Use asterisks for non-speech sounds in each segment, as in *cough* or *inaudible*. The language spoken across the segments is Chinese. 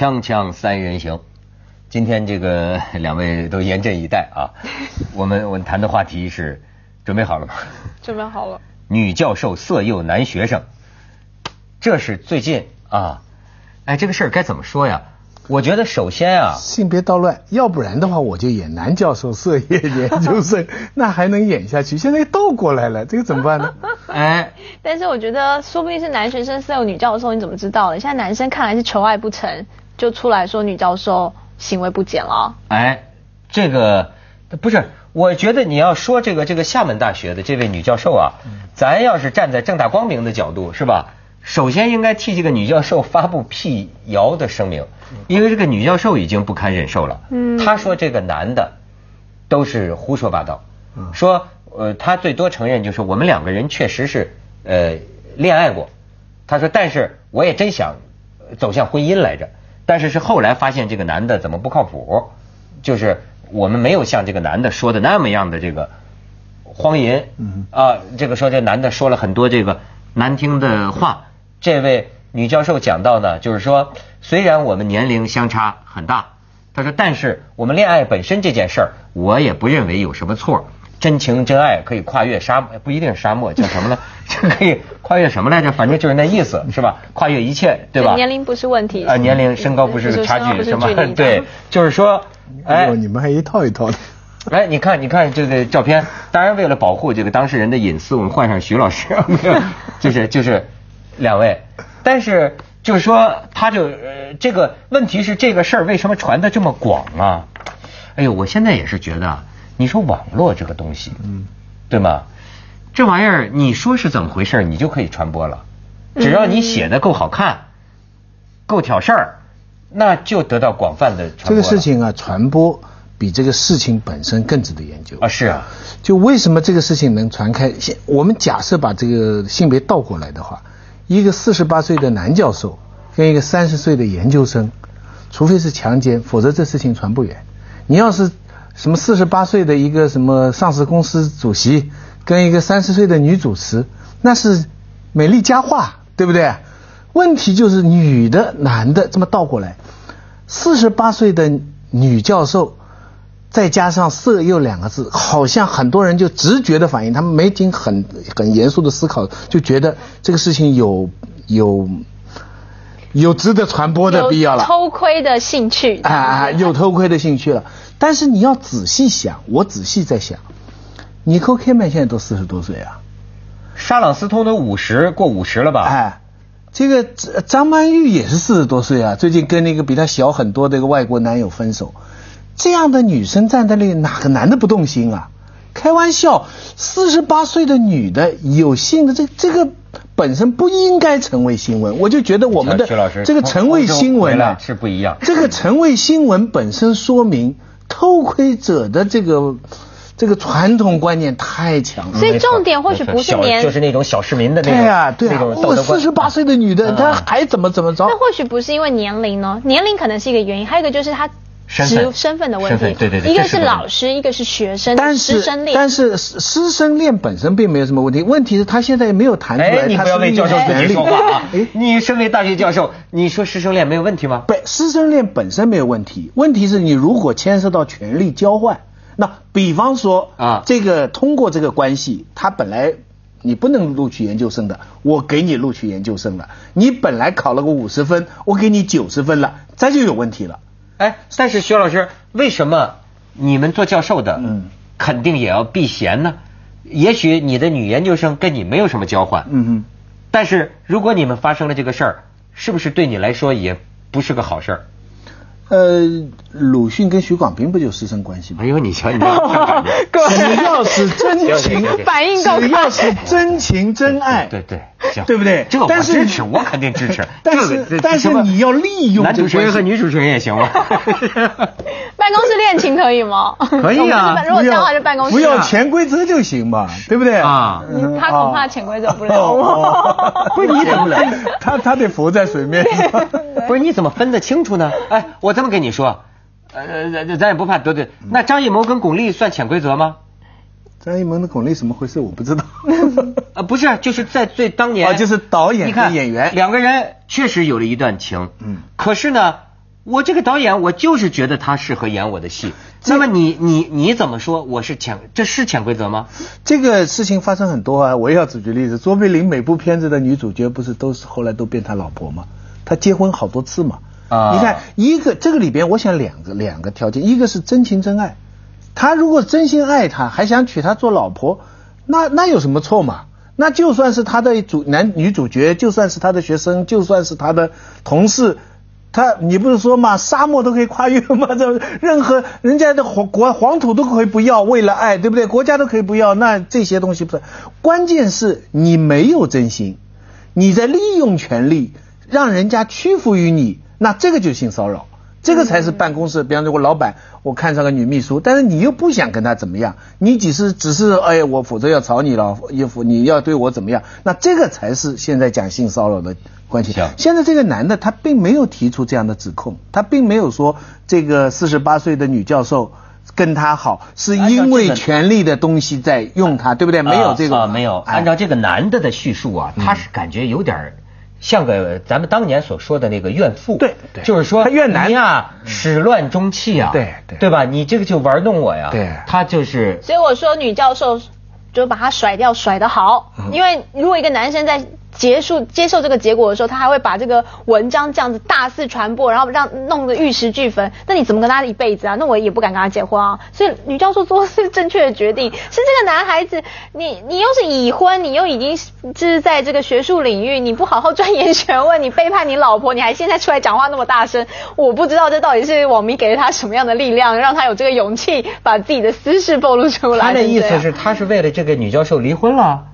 锵锵三人行，今天这个两位都严阵以待啊。*laughs* 我们我们谈的话题是，准备好了吗？*laughs* 准备好了。女教授色诱男学生，这是最近啊，哎，这个事儿该怎么说呀？我觉得首先啊，性别倒乱，要不然的话我就演男教授色业研究生，*laughs* 那还能演下去。现在倒过来了，这个怎么办呢？哎，但是我觉得说不定是男学生色诱女教授，你怎么知道的？现在男生看来是求爱不成就出来说女教授行为不检了。哎，这个不是，我觉得你要说这个这个厦门大学的这位女教授啊，咱要是站在正大光明的角度，是吧？首先应该替这个女教授发布辟谣的声明，因为这个女教授已经不堪忍受了。嗯，她说这个男的都是胡说八道，说呃她最多承认就是我们两个人确实是呃恋爱过，她说但是我也真想走向婚姻来着，但是是后来发现这个男的怎么不靠谱，就是我们没有像这个男的说的那么样的这个荒淫，啊这个说这男的说了很多这个难听的话。这位女教授讲到呢，就是说，虽然我们年龄相差很大，她说，但是我们恋爱本身这件事儿，我也不认为有什么错。真情真爱可以跨越沙漠，不一定是沙漠，叫什么呢？*laughs* 可以跨越什么来着？反正就是那意思，是吧？跨越一切，对吧？年龄不是问题啊，年龄身高不是差距，什么？*laughs* 对，就是说，哎，你们还一套一套的。来，*laughs* 你看，你看这个照片，当然为了保护这个当事人的隐私，我们换上徐老师，就是就是。两位，但是就是说，他就呃，这个问题是这个事儿为什么传的这么广啊？哎呦，我现在也是觉得，你说网络这个东西，嗯，对吗？这玩意儿你说是怎么回事，你就可以传播了，只要你写的够好看，够挑事儿，那就得到广泛的传播。这个事情啊，传播比这个事情本身更值得研究啊。是啊，就为什么这个事情能传开？现我们假设把这个性别倒过来的话。一个四十八岁的男教授跟一个三十岁的研究生，除非是强奸，否则这事情传不远。你要是什么四十八岁的一个什么上市公司主席跟一个三十岁的女主持，那是美丽佳话，对不对？问题就是女的、男的这么倒过来，四十八岁的女教授。再加上“色诱”两个字，好像很多人就直觉的反应，他们没经很很严肃的思考，就觉得这个事情有有有值得传播的必要了。偷窥的兴趣啊，有偷窥的兴趣了。但是你要仔细想，我仔细在想，尼克凯曼现在都四十多岁啊，沙朗斯通都五十过五十了吧？哎，这个张曼玉也是四十多岁啊，最近跟那个比她小很多的一个外国男友分手。这样的女生站在那里，哪个男的不动心啊？开玩笑，四十八岁的女的有性的这这个本身不应该成为新闻。我就觉得我们的这个成为新闻啊是不一样。这个成为新闻本身说明偷窥者的这个这个传统观念太强了。所以重点或许不是年，就是那种小市民的那种。对啊，对啊。我四十八岁的女的，她还怎么怎么着？那或许不是因为年龄呢？年龄可能是一个原因，还有一个就是她。身身份的问题，对对对，一个是老师，一个是学生，师生恋。但是师生恋本身并没有什么问题，问题是他现在没有谈出来。你不要为教授自己说话啊！*laughs* 你身为大学教授，你说师生恋没有问题吗？不，师生恋本身没有问题，问题是你如果牵涉到权力交换，那比方说啊，这个通过这个关系，他本来你不能录取研究生的，我给你录取研究生了，你本来考了个五十分，我给你九十分了，这就有问题了。哎，但是徐老师，为什么你们做教授的，嗯，肯定也要避嫌呢？也许你的女研究生跟你没有什么交换，嗯嗯，但是如果你们发生了这个事儿，是不是对你来说也不是个好事儿？呃，鲁迅跟许广平不就师生关系吗？哎呦，你瞧，你瞧，只要是真情，反应够只要是真情真爱，对对，对不对？这个我支持，我肯定支持。*laughs* 但是但是你要利用男主持人和女主持人也行吗？*laughs* *laughs* 办公室恋情可以吗？可以啊，如果这样还是办公室，不要潜规则就行嘛，对不对啊？他恐怕潜规则不了。不，你怎么来？他他得浮在水面上。不是你怎么分得清楚呢？哎，我这么跟你说，呃，咱咱也不怕得罪。那张艺谋跟巩俐算潜规则吗？张艺谋跟巩俐怎么回事？我不知道。啊，*laughs* 不是，就是在最当年，就是导演跟演员两个人确实有了一段情。嗯。可是呢，我这个导演，我就是觉得他适合演我的戏。那么你你你怎么说？我是潜，这是潜规则吗？这个事情发生很多啊，我也要举个例子。卓别林每部片子的女主角不是都是后来都变他老婆吗？他结婚好多次嘛。啊你看一个这个里边，我想两个两个条件，一个是真情真爱，他如果真心爱她，还想娶她做老婆，那那有什么错嘛？那就算是他的主男女主角，就算是他的学生，就算是他的同事，他你不是说嘛，沙漠都可以跨越吗？*laughs* 这任何人家的黄国黄土都可以不要，为了爱，对不对？国家都可以不要，那这些东西不是？关键是你没有真心，你在利用权力让人家屈服于你，那这个就性骚扰。这个才是办公室，比方说我老板，我看上个女秘书，但是你又不想跟她怎么样，你只是只是哎，我否则要吵你了，衣服你要对我怎么样，那这个才是现在讲性骚扰的关系。现在这个男的他并没有提出这样的指控，他并没有说这个四十八岁的女教授跟他好是因为权力的东西在用他，对不对？没有这个，啊，没有。哎按照这个男的的叙述啊，他是感觉有点儿像个咱们当年所说的那个怨妇，对对。就是说他怨男你呀，始乱终弃啊，对对。对吧？你这个就玩弄我呀，对。他就是所以我说女教授就把他甩掉，甩得好。嗯。因为如果一个男生在结束接受这个结果的时候，他还会把这个文章这样子大肆传播，然后让弄得玉石俱焚，那你怎么跟他一辈子啊？那我也不敢跟他结婚啊。所以女教授做的是正确的决定，是这个男孩子，你你又是已婚，你又已经是在这个学术领域，你不好好钻研学问，你背叛你老婆，你还现在出来讲话那么大声，我不知道这到底是网民给了他什么样的力量，让他有这个勇气把自己的私事暴露出来。他的意思是他是为了这个女教授离婚了，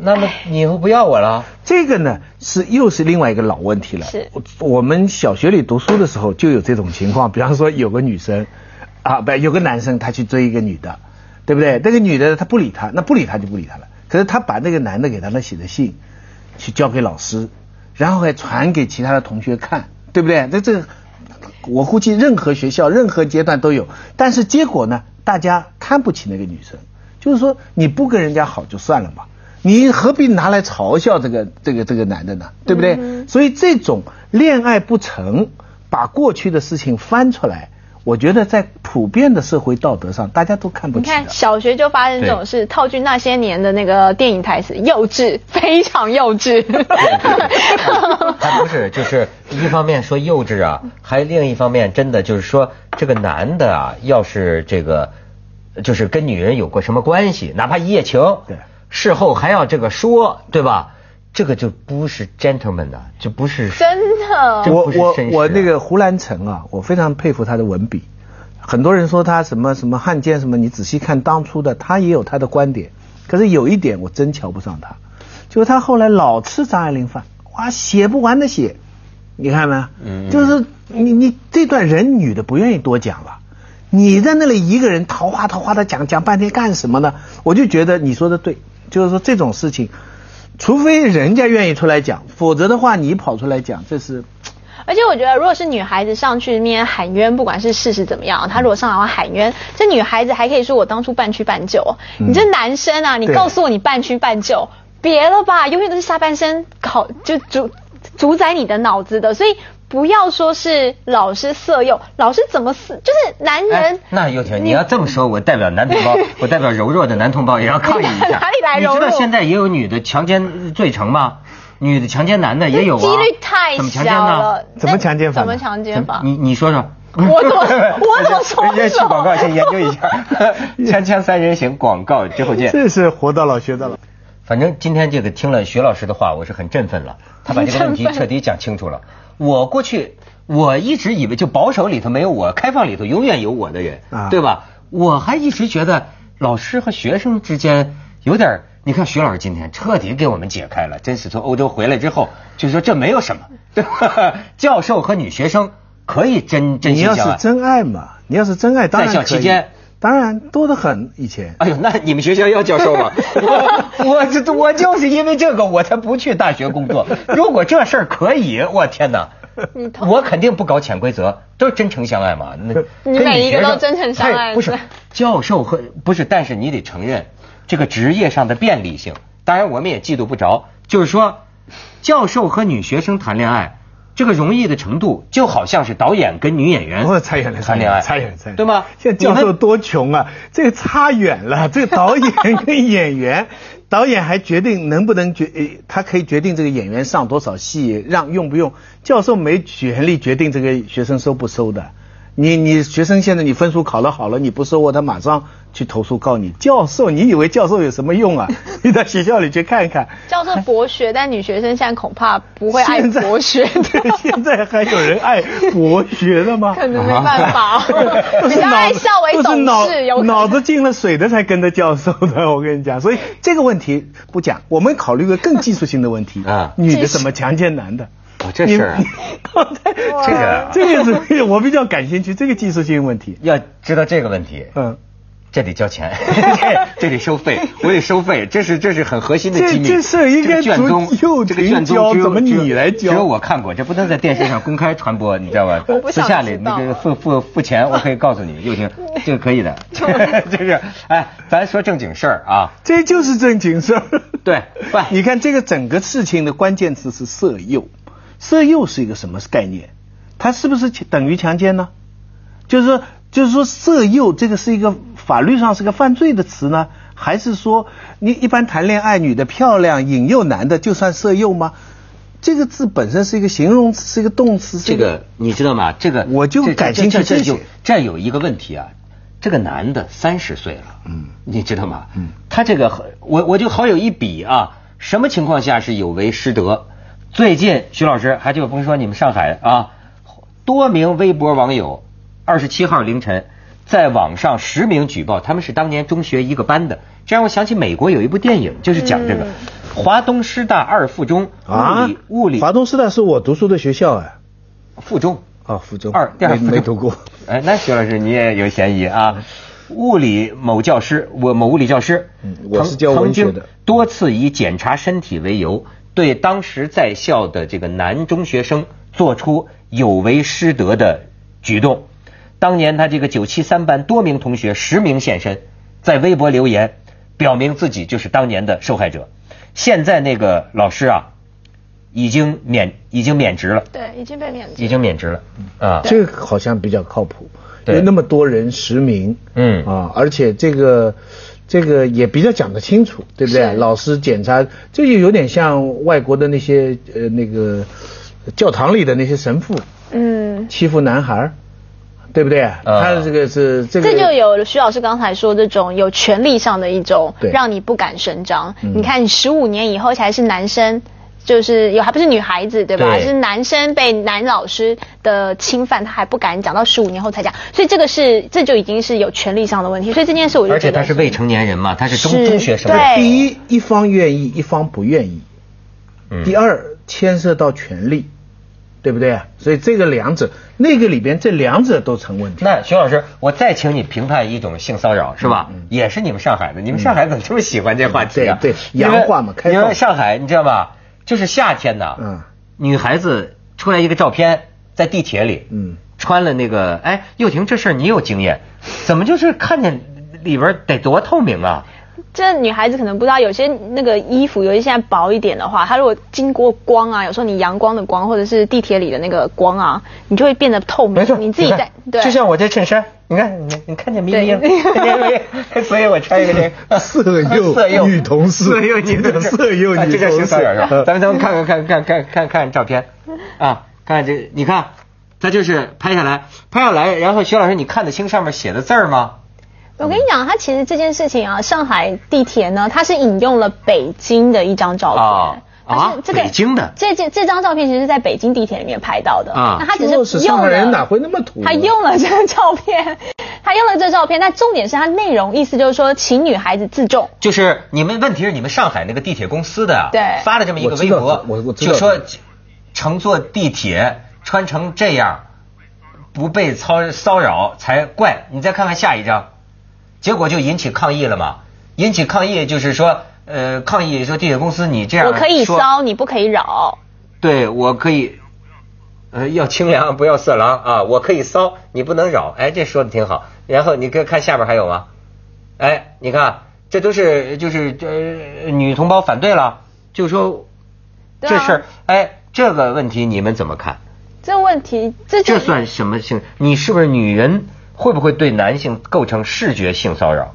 那么你以后不要我了。这个呢是又是另外一个老问题了。是我我们小学里读书的时候就有这种情况，比方说有个女生，啊不有个男生他去追一个女的，对不对？那个女的她不理他，那不理他就不理他了。可是他把那个男的给他们写的信，去交给老师，然后还传给其他的同学看，对不对？那这我估计任何学校任何阶段都有，但是结果呢，大家看不起那个女生，就是说你不跟人家好就算了嘛。你何必拿来嘲笑这个这个这个男的呢？对不对？所以这种恋爱不成，把过去的事情翻出来，我觉得在普遍的社会道德上，大家都看不你看，小学就发生这种事，套句那些年的那个电影台词，幼稚，非常幼稚。*laughs* 他不是，就是一方面说幼稚啊，还另一方面真的就是说这个男的啊，要是这个就是跟女人有过什么关系，哪怕一夜情，对，事后还要这个说，对吧？这个就不是 gentleman 的，就不是真的我我我那个胡兰成啊，我非常佩服他的文笔。很多人说他什么什么汉奸什么，你仔细看当初的，他也有他的观点。可是有一点我真瞧不上他，就是他后来老吃张爱玲饭，哇，写不完的写，你看没？嗯就是你你这段人女的不愿意多讲了。你在那里一个人桃花桃花的讲讲半天干什么呢？我就觉得你说的对，就是说这种事情，除非人家愿意出来讲，否则的话你跑出来讲，这是而且我觉得，如果是女孩子上去面喊冤，不管是事实怎么样，她如果上来要喊冤，这女孩子还可以说我当初半屈半就。嗯你这男生啊，你告诉我你半屈半就，别了吧，永远都是下半身考就主主宰你的脑子的，所以。不要说是老师色诱，老师怎么色？就是男人。哎，那又婷，你要这么说，我代表男同胞，*laughs* 我代表柔弱的男同胞也要抗议一下。哪里来柔弱你知道现在也有女的强奸罪成吗？女的强奸男的也有啊。几率太小了？。怎么强奸法怎么强奸法？你你说说。我怎么 *laughs* 我怎么说人家去广告先研究一下，*laughs* 锵锵三人行广告之后见。这是活到老学到老。反正今天这个听了徐老师的话，我是很振奋了。他把这个问题彻底讲清楚了。我过去我一直以为就保守里头没有我，开放里头永远有我的人，啊对吧？我还一直觉得老师和学生之间有点，你看徐老师今天彻底给我们解开了，真是从欧洲回来之后就说这没有什么，对吧？*laughs* 教授和女学生可以真真你要是心相爱。真爱嘛，你要是真爱，当然在校期间，当然多得很。以前哎呦，那你们学校要教授吗？*laughs* 我我这我就是因为这个我才不去大学工作。如果这事儿可以，我天哪！我肯定不搞潜规则，都是真诚相爱嘛。那 *laughs* 你每一个都真诚相爱不是是教授和不是，但是你得承认这个职业上的便利性。当然，我们也嫉妒不着，就是说，教授和女学生谈恋爱，这个容易的程度就好像是导演跟女演员哦，差远了，谈恋爱，差远了，差远了，对吗？现在教授多穷啊，这个差远了。*laughs* 这个导演跟演员，*laughs* 导演还决定能不能决，呃他可以决定这个演员上多少戏，让用不用。教授没权利决定这个学生收不收的。你你学生现在你分数考得好了，你不收我，他马上去投诉告你。教授，你以为教授有什么用啊？你到学校里去看看。*laughs* 教授博学，但女学生现在恐怕不会爱博学 *laughs* 对，现在还有人爱博学的吗？可能没办法都比较是 *laughs* 爱笑为懂脑事有脑子进了水的才跟着教授的，我跟你讲。所以这个问题不讲，我们考虑个更技术性的问题啊女的怎么强奸男的？哦这事儿啊这个 *laughs* 这个是我比较感兴趣，这个技术性问题。要知道这个问题，嗯，这得交钱，*laughs* 这这得收费，我得收费，这是这是很核心的机密。这这事儿应该这个卷宗这个卷宗只有教怎么你来教只有我看过，这不能在电视上公开传播，你知道吧我？不想私下里那个付付付钱，我可以告诉你，又婷，*laughs* 这个可以的，就是哎，咱说正经事儿啊，这就是正经事儿。对不你看这个整个事情的关键词是色诱，色诱是一个什么概念？它是不是等于强奸呢？就是说，就是说色诱这个是一个法律上是个犯罪的词呢，还是说你一般谈恋爱，女的漂亮引诱男的就算色诱吗？这个字本身是一个形容词，是一个动词。这个你知道吗？这个我就感兴趣这这这有这些这有一个问题啊，这个男的三十岁了，嗯，你知道吗？嗯，他这个我我就好有一比啊，什么情况下是有违师德？最近徐老师还就甭说你们上海啊，多名微博网友二十七号凌晨在网上实名举报，他们是当年中学一个班的，这让我想起美国有一部电影，就是讲这个。华东师大二附中物理物理华东师大是我读书的学校哎。附中啊，附中二第二没附中没读过。哎，那徐老师你也有嫌疑啊！物理某教师，我某物理教师，嗯我是教文学的曾经多次以检查身体为由，对当时在校的这个男中学生做出有违师德的举动。当年他这个九七三班多名同学实名现身，在微博留言，表明自己就是当年的受害者。现在那个老师啊，已经免已经免职了，对，已经被免职。已经免职了啊。这个好像比较靠谱，对有那么多人实名，嗯啊，而且这个这个也比较讲得清楚，对不对？老师检查，这就有点像外国的那些呃那个教堂里的那些神父嗯，欺负男孩儿，对不对？他的这个是这个这就有徐老师刚才说这种有权利上的一种对让你不敢声张。嗯你看，你十五年以后才是男生。就是有还不是女孩子对吧？对是男生被男老师的侵犯，他还不敢讲，到十五年后才讲，所以这个是这就已经是有权利上的问题。所以这件事我就而且他是未成年人嘛，他是中是中学生。对第一一方愿意，一方不愿意。嗯第二牵涉到权利，对不对啊？所以这个两者，那个里边这两者都成问题。那徐老师，我再请你评判一种性骚扰，是吧？也是你们上海的，你们上海怎么这么喜欢这话题啊？对对洋话嘛开放因为上海你知道吗？就是夏天呐，嗯女孩子出来一个照片，在地铁里，嗯穿了那个，哎，又婷，这事儿你有经验，怎么就是看见里边得多透明啊？这女孩子可能不知道，有些那个衣服，有一些现在薄一点的话，它如果经过光啊，有时候你阳光的光，或者是地铁里的那个光啊，你就会变得透明。你自己在对，就像我这衬衫，你看，你你看见咪咪了，对看见没？*laughs* 所以我穿一个这个色诱色诱女同事色诱女同事，色诱女同事？咱们咱们看看看看看看看照片啊，看这，你看，它就是拍下来，拍下来，然后徐老师，你看得清上面写的字儿吗？我跟你讲，他其实这件事情啊，上海地铁呢，他是引用了北京的一张照片。啊但是这个北京的这这这张照片其实是在北京地铁里面拍到的啊那他只是是用了上海人哪会那么土啊他用了这张照片，他用了这照片，但重点是他内容意思就是说，请女孩子自重。就是你们问题是你们上海那个地铁公司的对发了这么一个微博道，我我就说乘坐地铁穿成这样不被骚骚扰才怪。你再看看下一张，结果就引起抗议了嘛？引起抗议就是说，呃，抗议说地铁公司你这样我可以骚，你不可以扰。对我可以，呃，要清凉不要色狼啊，我可以骚，你不能扰。哎，这说的挺好。然后你看看下边还有吗？哎，你看这都是就是这、呃女同胞反对了，就说这事儿，哎，这个问题你们怎么看？这问题，这就这算什么性？你是不是女人？会不会对男性构成视觉性骚扰、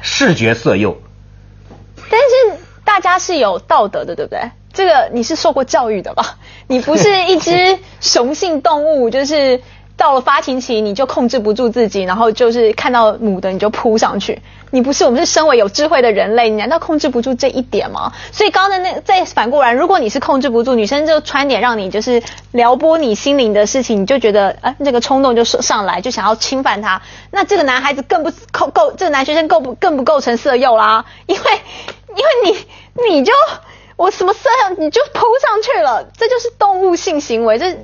视觉色诱？但是大家是有道德的，对不对？这个你是受过教育的吧？你不是一只雄性动物，就是到了发情期你就控制不住自己，然后就是看到母的你就扑上去。你不是，我们是身为有智慧的人类，你难道控制不住这一点吗？所以刚刚的那再反过来，如果你是控制不住，女生就穿点让你就是撩拨你心灵的事情，你就觉得啊这个冲动就上来，就想要侵犯他，那这个男孩子更不构构，这个男学生构不更不构成色诱啦，因为因为你你就我什么色诱你就扑上去了，这就是动物性行为，这。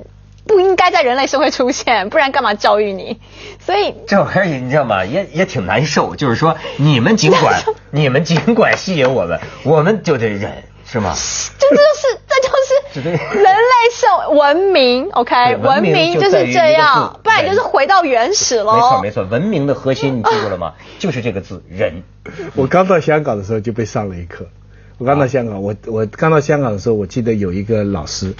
不应该在人类社会出现，不然干嘛教育你？*laughs* 所以这玩意儿你知道吗？也也挺难受。就是说，你们尽管你们尽管吸引我们，我们就得忍，是吗？这就是这就是 *laughs* 人类社文明，OK？文明就是这样，不然就是回到原始了。没错没错，文明的核心你记住了吗？就是这个字忍。我刚到香港的时候就被上了一课。我刚到香港，我我刚到香港的时候，我记得有一个老师。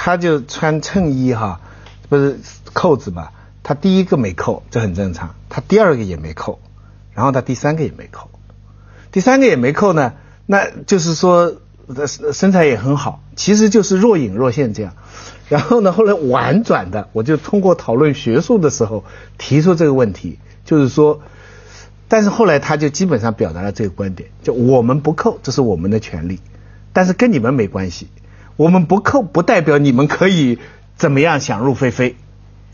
他就穿衬衣哈，不是扣子嘛？他第一个没扣，这很正常。他第二个也没扣，然后他第三个也没扣，第三个也没扣呢，那就是说身材也很好，其实就是若隐若现这样。然后呢，后来婉转的，我就通过讨论学术的时候提出这个问题，就是说，但是后来他就基本上表达了这个观点，就我们不扣，这是我们的权利，但是跟你们没关系。我们不扣不代表你们可以怎么样想入非非，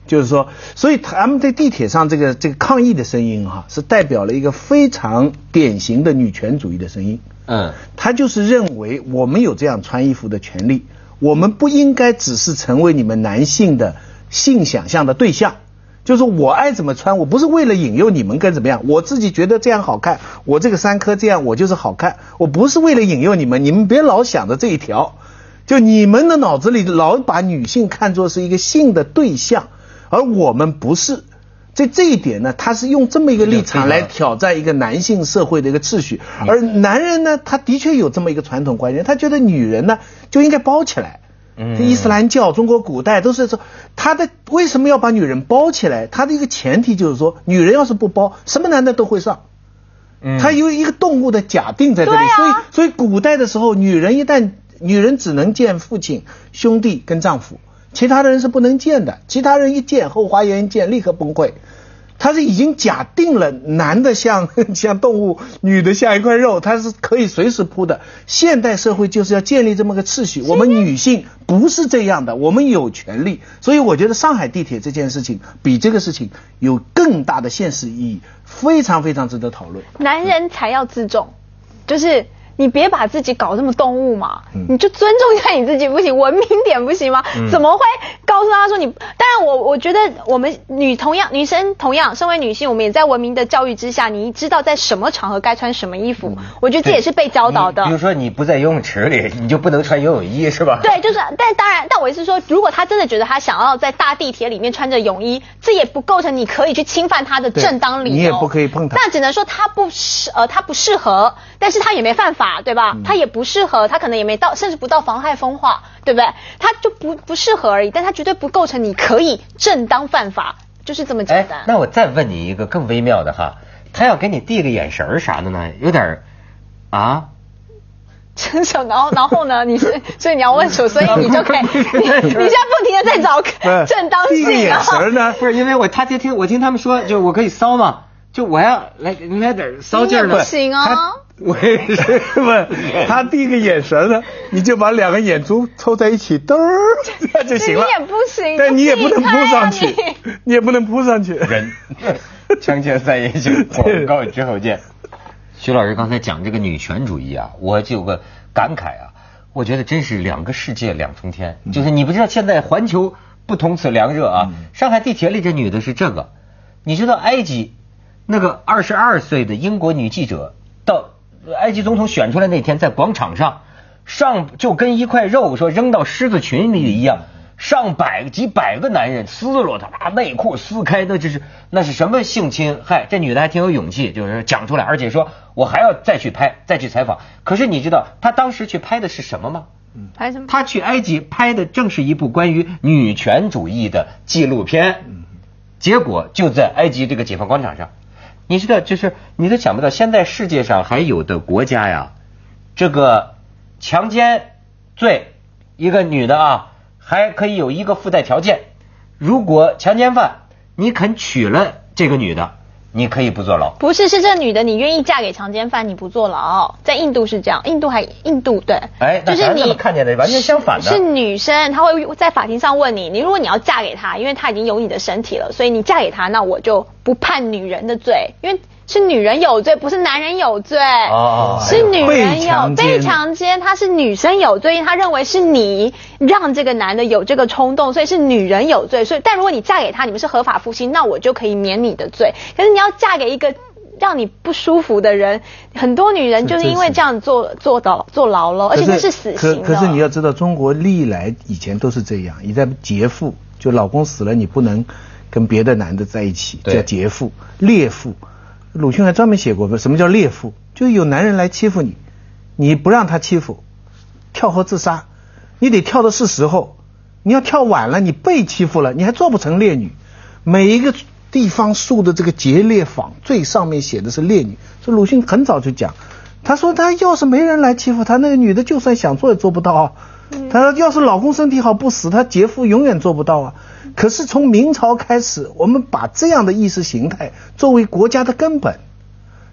就是说，所以他们在地铁上这个这个抗议的声音哈，是代表了一个非常典型的女权主义的声音。嗯，他就是认为我们有这样穿衣服的权利，我们不应该只是成为你们男性的性想象的对象。就是我爱怎么穿，我不是为了引诱你们跟怎么样，我自己觉得这样好看，我这个三颗这样我就是好看，我不是为了引诱你们，你们别老想着这一条。就你们的脑子里老把女性看作是一个性的对象，而我们不是。在这一点呢，他是用这么一个立场来挑战一个男性社会的一个秩序。而男人呢，他的确有这么一个传统观念，他觉得女人呢就应该包起来。嗯。伊斯兰教、中国古代都是说，他的为什么要把女人包起来？他的一个前提就是说，女人要是不包，什么男的都会上。嗯。他有一个动物的假定在这里，所以所以古代的时候，女人一旦女人只能见父亲、兄弟跟丈夫，其他的人是不能见的。其他人一见，后花园一见，立刻崩溃。他是已经假定了，男的像 *laughs* 像动物，女的像一块肉，他是可以随时扑的。现代社会就是要建立这么个秩序，我们女性不是这样的，我们有权利。所以我觉得上海地铁这件事情比这个事情有更大的现实意义，非常非常值得讨论。男人才要自重，就是。你别把自己搞这么动物嘛，你就尊重一下你自己不行，文明点不行吗？怎么会告诉他说你？当然，我我觉得我们女同样女生同样，身为女性，我们也在文明的教育之下，你知道在什么场合该穿什么衣服。我觉得这也是被教导的。比如说你不在游泳池里，你就不能穿游泳衣是吧？对，就是，但当然，但我意思是说，如果他真的觉得他想要在大地铁里面穿着泳衣，这也不构成你可以去侵犯他的正当理由。你也不可以碰他。那只能说他不适呃他不适合，但是他也没犯法。对吧？他也不适合，他可能也没到，甚至不到妨害风化，对不对？他就不不适合而已，但他绝对不构成你可以正当犯法，就是这么简单。那我再问你一个更微妙的哈，他要给你递个眼神啥的呢？有点啊，真是。然后然后呢？你是 *laughs* 所以你要问出，所以你就可以，你 *laughs* 你现在不停的在找正当性。眼神呢？不是因为我他听听我听他们说，就我可以骚嘛，就我要来来点骚劲儿的。不行啊。为什么他第一 *laughs* 个眼神呢？你就把两个眼珠凑在一起，嘚儿，那就行了。你也不行，但你也不能扑上去，你也不能扑上去。人，锵锵三人行，广告之后见。*laughs* 徐老师刚才讲这个女权主义啊，我就有个感慨啊，我觉得真是两个世界两重天。就是你不知道现在环球不同此凉热啊。上海地铁里这女的是这个，你知道埃及那个二十二岁的英国女记者到。埃及总统选出来那天，在广场上，上就跟一块肉说扔到狮子群里一样，上百几百个男人撕落她，把内裤撕开，那这是那是什么性侵害？这女的还挺有勇气，就是讲出来，而且说我还要再去拍，再去采访。可是你知道她当时去拍的是什么吗？拍什么？她去埃及拍的正是一部关于女权主义的纪录片，结果就在埃及这个解放广场上。你知道，就是你都想不到，现在世界上还有的国家呀，这个强奸罪，一个女的啊，还可以有一个附带条件，如果强奸犯你肯娶了这个女的，你可以不坐牢。不是，是这女的，你愿意嫁给强奸犯，你不坐牢。在印度是这样，印度还印度对，哎就是你看见的完全相反的是女生，她会在法庭上问你，你如果你要嫁给他，因为他已经有你的身体了，所以你嫁给他，那我就不判女人的罪，因为是女人有罪，不是男人有罪。哦是女人有被强奸被强奸，她是女生有罪，因为她认为是你让这个男的有这个冲动，所以是女人有罪。所以，但如果你嫁给他，你们是合法夫妻，那我就可以免你的罪。可是你要嫁给一个让你不舒服的人，很多女人就是因为这样坐坐到坐牢了，而且那是死刑的。可可是你要知道，中国历来以前都是这样，一在劫富，就老公死了，你不能跟别的男的在一起，对叫劫富、猎妇。鲁迅还专门写过，什么叫猎妇？就有男人来欺负你，你不让他欺负，跳河自杀，你得跳的是时候。你要跳晚了，你被欺负了，你还做不成烈女。每一个地方树的这个节猎坊最上面写的是烈女，这鲁迅很早就讲，他说他要是没人来欺负他，那个女的就算想做也做不到啊。他说要是老公身体好不死，他劫富永远做不到啊。可是从明朝开始，我们把这样的意识形态作为国家的根本，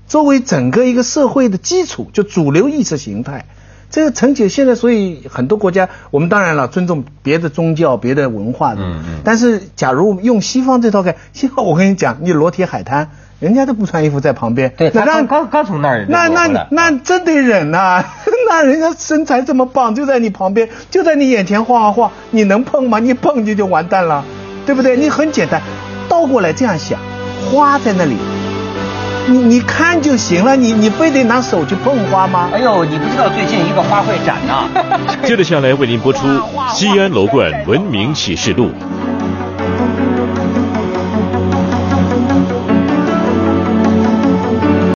作为整个一个社会的基础，就主流意识形态。这个陈姐现在，所以很多国家，我们当然了尊重别的宗教、别的文化的，嗯嗯。但是假如用西方这套看，西方我跟你讲，你裸体海滩，人家都不穿衣服在旁边，对那刚刚刚从那儿那那那真得忍呐、*laughs* 那人家身材这么棒，就在你旁边，就在你眼前晃啊晃，你能碰吗？你碰你就完蛋了，对不对？你很简单，倒过来这样想，花在那里，你你看就行了，你你非得拿手去碰花吗？哎呦，你不知道最近一个花卉展呢、*laughs* 接着下来为您播出《西安楼冠文明启示录》。